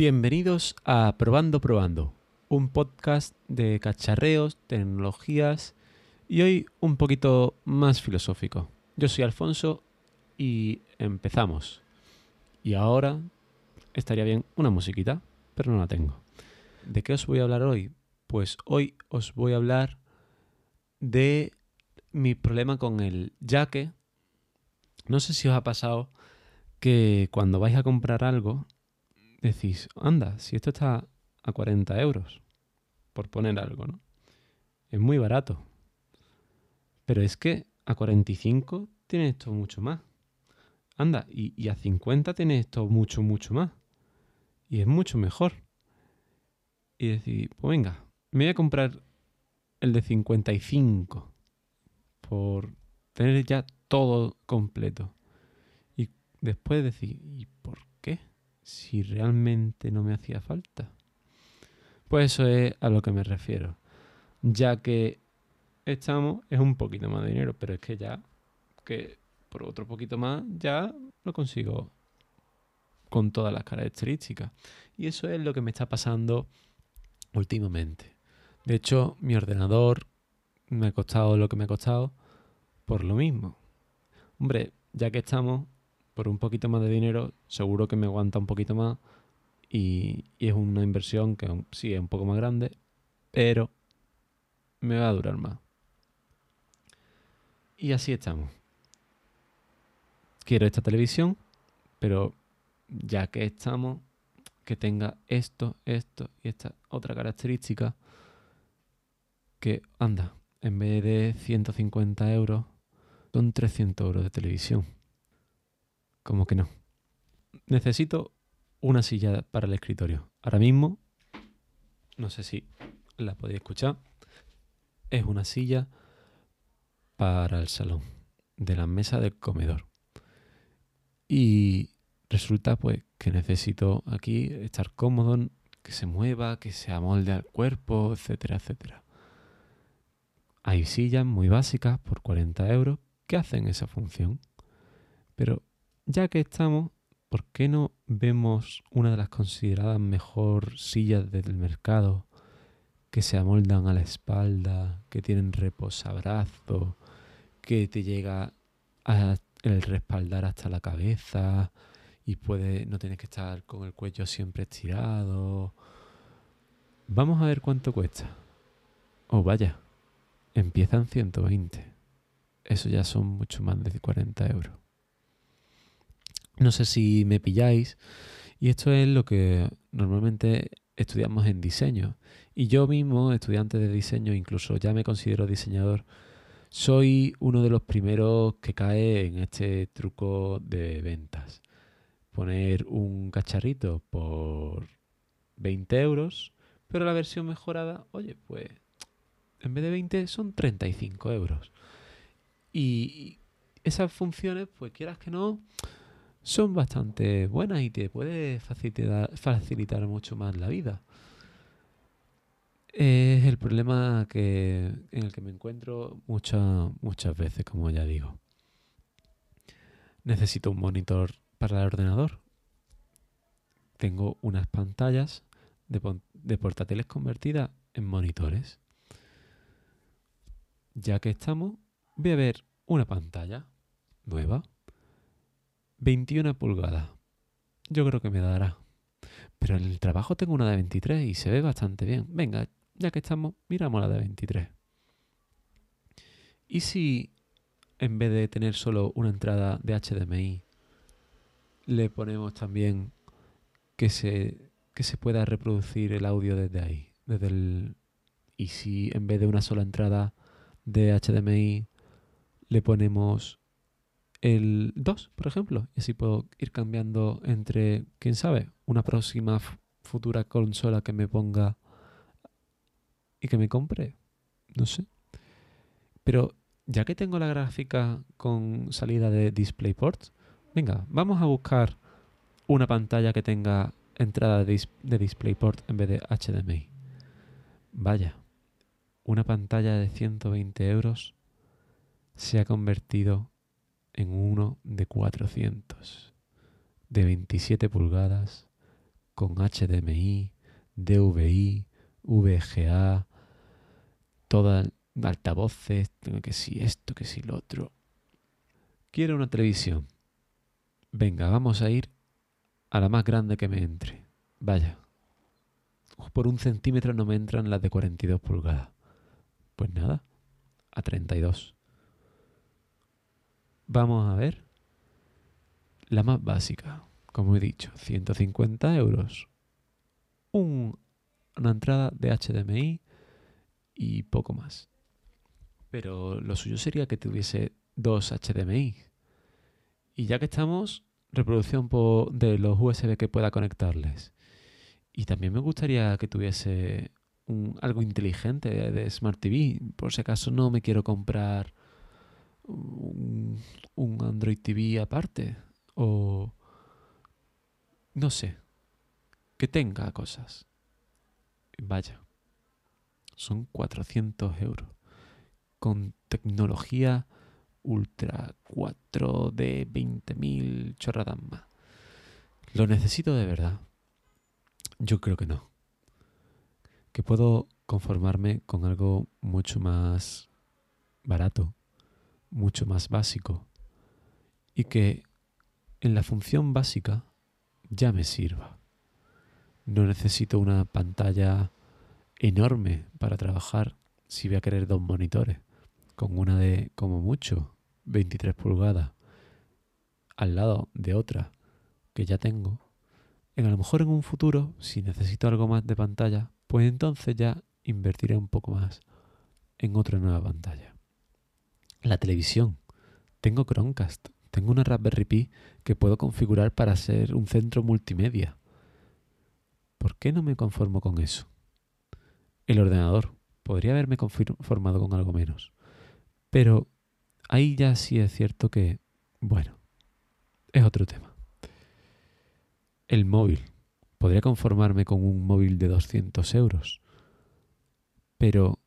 Bienvenidos a Probando Probando, un podcast de cacharreos, tecnologías y hoy un poquito más filosófico. Yo soy Alfonso y empezamos. Y ahora estaría bien una musiquita, pero no la tengo. ¿De qué os voy a hablar hoy? Pues hoy os voy a hablar de mi problema con el yaque. No sé si os ha pasado que cuando vais a comprar algo decís, anda, si esto está a 40 euros, por poner algo, ¿no? Es muy barato. Pero es que a 45 tiene esto mucho más. Anda, y, a 50 tiene esto mucho, mucho más. Y es mucho mejor. Y decir, pues venga, me voy a comprar el de 55 por tener ya todo completo. Y después decir, ¿y por? Si realmente no me hacía falta. Pues eso es a lo que me refiero. Ya que estamos, es un poquito más de dinero, pero es que ya, que por otro poquito más, ya lo consigo con todas las características. Y eso es lo que me está pasando últimamente. De hecho, mi ordenador me ha costado lo que me ha costado por lo mismo. Hombre, ya que estamos, por un poquito más de dinero, seguro que me aguanta un poquito más y, y es una inversión que sí es un poco más grande, pero me va a durar más. Y así estamos. Quiero esta televisión, pero ya que estamos, que tenga esto, esto y esta otra característica, que anda, en vez de 150 euros, son 300 euros de televisión. Como que no. Necesito una silla para el escritorio. Ahora mismo, no sé si la podéis escuchar, es una silla para el salón, de la mesa del comedor. Y resulta pues que necesito aquí estar cómodo, que se mueva, que se amolde al cuerpo, etcétera, etcétera. Hay sillas muy básicas por 40 euros que hacen esa función. Pero ya que estamos, ¿por qué no vemos una de las consideradas mejor sillas del mercado que se amoldan a la espalda, que tienen reposabrazo, que te llega a el respaldar hasta la cabeza y puede no tienes que estar con el cuello siempre estirado? Vamos a ver cuánto cuesta. Oh, vaya, empiezan 120. Eso ya son mucho más de 40 euros. No sé si me pilláis. Y esto es lo que normalmente estudiamos en diseño. Y yo mismo, estudiante de diseño, incluso ya me considero diseñador, soy uno de los primeros que cae en este truco de ventas. Poner un cacharrito por 20 euros, pero la versión mejorada, oye, pues en vez de 20 son 35 euros. Y esas funciones, pues quieras que no, son bastante buenas y te puede facilitar, facilitar mucho más la vida. Es el problema que, en el que me encuentro muchas, muchas veces, como ya digo. Necesito un monitor para el ordenador. Tengo unas pantallas de, de portátiles convertidas en monitores. Ya que estamos, voy a ver una pantalla nueva. 21 pulgadas. Yo creo que me dará. Pero en el trabajo tengo una de 23 y se ve bastante bien. Venga, ya que estamos, miramos la de 23. ¿Y si en vez de tener solo una entrada de HDMI, le ponemos también que se, que se pueda reproducir el audio desde ahí? Desde el, y si en vez de una sola entrada de HDMI le ponemos el 2, por ejemplo, y así puedo ir cambiando entre, quién sabe, una próxima futura consola que me ponga y que me compre. No sé. Pero ya que tengo la gráfica con salida de DisplayPort, venga, vamos a buscar una pantalla que tenga entrada de, de DisplayPort en vez de HDMI. Vaya, una pantalla de 120 euros se ha convertido en uno de 400, de 27 pulgadas, con HDMI, DVI, VGA, todas altavoces, que si esto, que si lo otro. Quiero una televisión. Venga, vamos a ir a la más grande que me entre. Vaya. Por un centímetro no me entran las de 42 pulgadas. Pues nada, a 32. Vamos a ver la más básica, como he dicho, 150 euros. una entrada de HDMI y poco más. Pero lo suyo sería que tuviese dos HDMI. Y ya que estamos, reproducción de los USB que pueda conectarles. Y también me gustaría que tuviese algo inteligente de, Smart TV. Por si acaso no me quiero comprar un, Android TV aparte. O no sé. Que tenga cosas. Vaya. Son 400 euros. Con tecnología Ultra 4 de 20.000 chorradas más. ¿Lo necesito de verdad? Yo creo que no. Que puedo conformarme con algo mucho más barato, mucho más básico, y que en la función básica ya me sirva. No necesito una pantalla enorme para trabajar si voy a querer dos monitores con una de, como mucho, 23 pulgadas al lado de otra que ya tengo, en a lo mejor en un futuro, si necesito algo más de pantalla, pues entonces ya invertiré un poco más en otra nueva pantalla. La televisión. Tengo Chromecast. Tengo una Raspberry Pi que puedo configurar para ser un centro multimedia. ¿Por qué no me conformo con eso? El ordenador. Podría haberme conformado con algo menos. Pero ahí ya sí es cierto que, bueno, es otro tema. El móvil. Podría conformarme con un móvil de 200 euros. Pero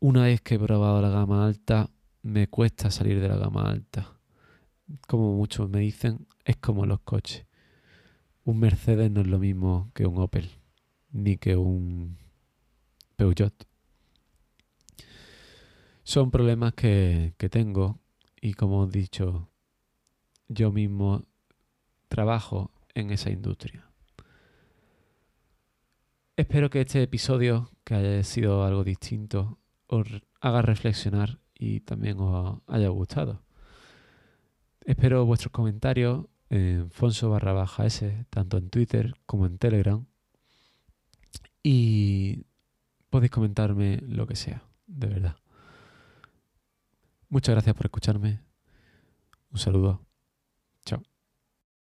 una vez que he probado la gama alta, me cuesta salir de la gama alta. Como muchos me dicen, es como los coches. Un Mercedes no es lo mismo que un Opel, ni que un Peugeot. Son problemas que, tengo y como he dicho, yo mismo trabajo en esa industria. Espero que este episodio, que haya sido algo distinto, os haga reflexionar y también os haya gustado. Espero vuestros comentarios en Fonso tanto en Twitter como en Telegram. Y podéis comentarme lo que sea, de verdad. Muchas gracias por escucharme. Un saludo.